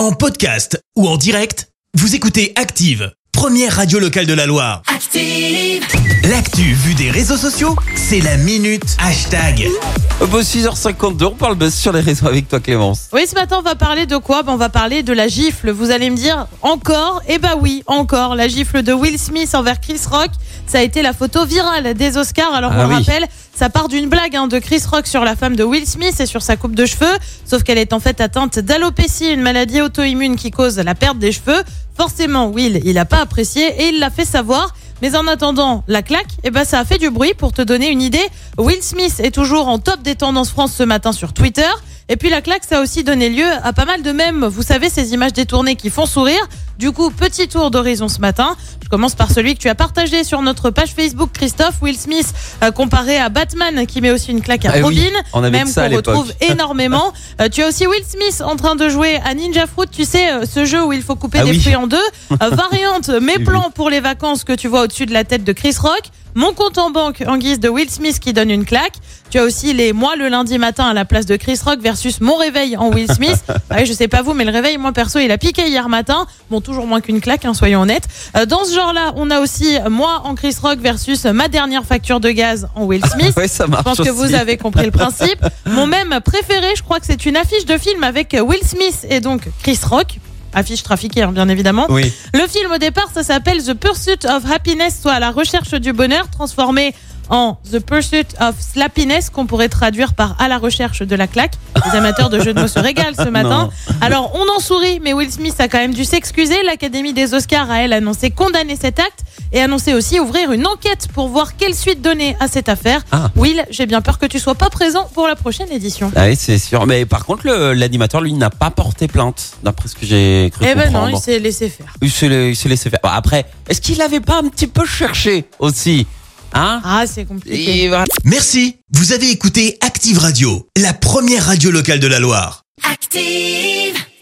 En podcast ou en direct, vous écoutez Active, première radio locale de la Loire. Active. L'actu vue des réseaux sociaux, c'est la minute hashtag. Bon, 6h52, on parle buzz sur les réseaux avec toi Clémence. Oui, ce matin, on va parler de quoi? Ben, On va parler de la gifle. Vous allez me dire, encore? Eh bah oui, encore. La gifle de Will Smith envers Chris Rock. Ça a été la photo virale des Oscars. Alors, Ah on le oui. rappelle, ça part d'une blague hein, de Chris Rock sur la femme de Will Smith et sur sa coupe de cheveux. Sauf qu'elle est en fait atteinte d'alopécie, une maladie auto-immune qui cause la perte des cheveux. Forcément, Will, il n'a pas apprécié et il l'a fait savoir. Mais en attendant la claque, eh ben ça a fait du bruit pour te donner une idée. Will Smith est toujours en top des tendances France ce matin sur Twitter. Et puis la claque, ça a aussi donné lieu à pas mal de mèmes. Vous savez, ces images détournées qui font sourire. Du coup, petit tour d'horizon ce matin. Je commence par celui que tu as partagé sur notre page Facebook, Christophe. Will Smith euh, comparé à Batman qui met aussi une claque à oui, Robin. on avait même qu'on retrouve énormément. Euh, tu as aussi Will Smith en train de jouer à Ninja Fruit. Tu sais, euh, ce jeu où il faut couper Ah des oui. fruits en deux. Variante, mes plans pour les vacances que tu vois au-dessus de la tête de Chris Rock. Mon compte en banque en guise de Will Smith qui donne une claque. Tu as aussi les moi le lundi matin à la place de Chris Rock versus mon réveil en Will Smith. Ah oui, je sais pas vous, mais le réveil, moi perso, il a piqué hier matin. Bon, toujours moins qu'une claque, hein, soyons honnêtes. Euh, dans ce genre-là, on a aussi moi en Chris Rock versus ma dernière facture de gaz en Will Smith. Ouais, ça marche Je pense que vous avez compris le principe. Mon même préféré, je crois que c'est une affiche de film avec Will Smith et donc Chris Rock. Affiche trafiquée, hein, bien évidemment. Oui. Le film au départ, ça s'appelle The Pursuit of Happiness, soit la recherche du bonheur, transformé en The Pursuit of Slappiness, qu'on pourrait traduire par à la recherche de la claque. Les amateurs de jeux de mots se régalent ce matin. Alors, on en sourit, mais Will Smith a quand même dû s'excuser. L'Académie des Oscars a, elle, annoncé condamner cet acte et annoncé aussi ouvrir une enquête pour voir quelle suite donner à cette affaire. Ah. Will, j'ai bien peur que tu sois pas présent pour la prochaine édition. Ah oui, c'est sûr. Mais par contre, l'animateur, lui, n'a pas porté plainte, d'après ce que j'ai cru Eh ben non, il s'est laissé faire. il s'est laissé faire. Après, est-ce qu'il avait pas un petit peu cherché aussi Hein Ah, c'est compliqué. Et voilà. Merci, vous avez écouté Active Radio, la première radio locale de la Loire. Active.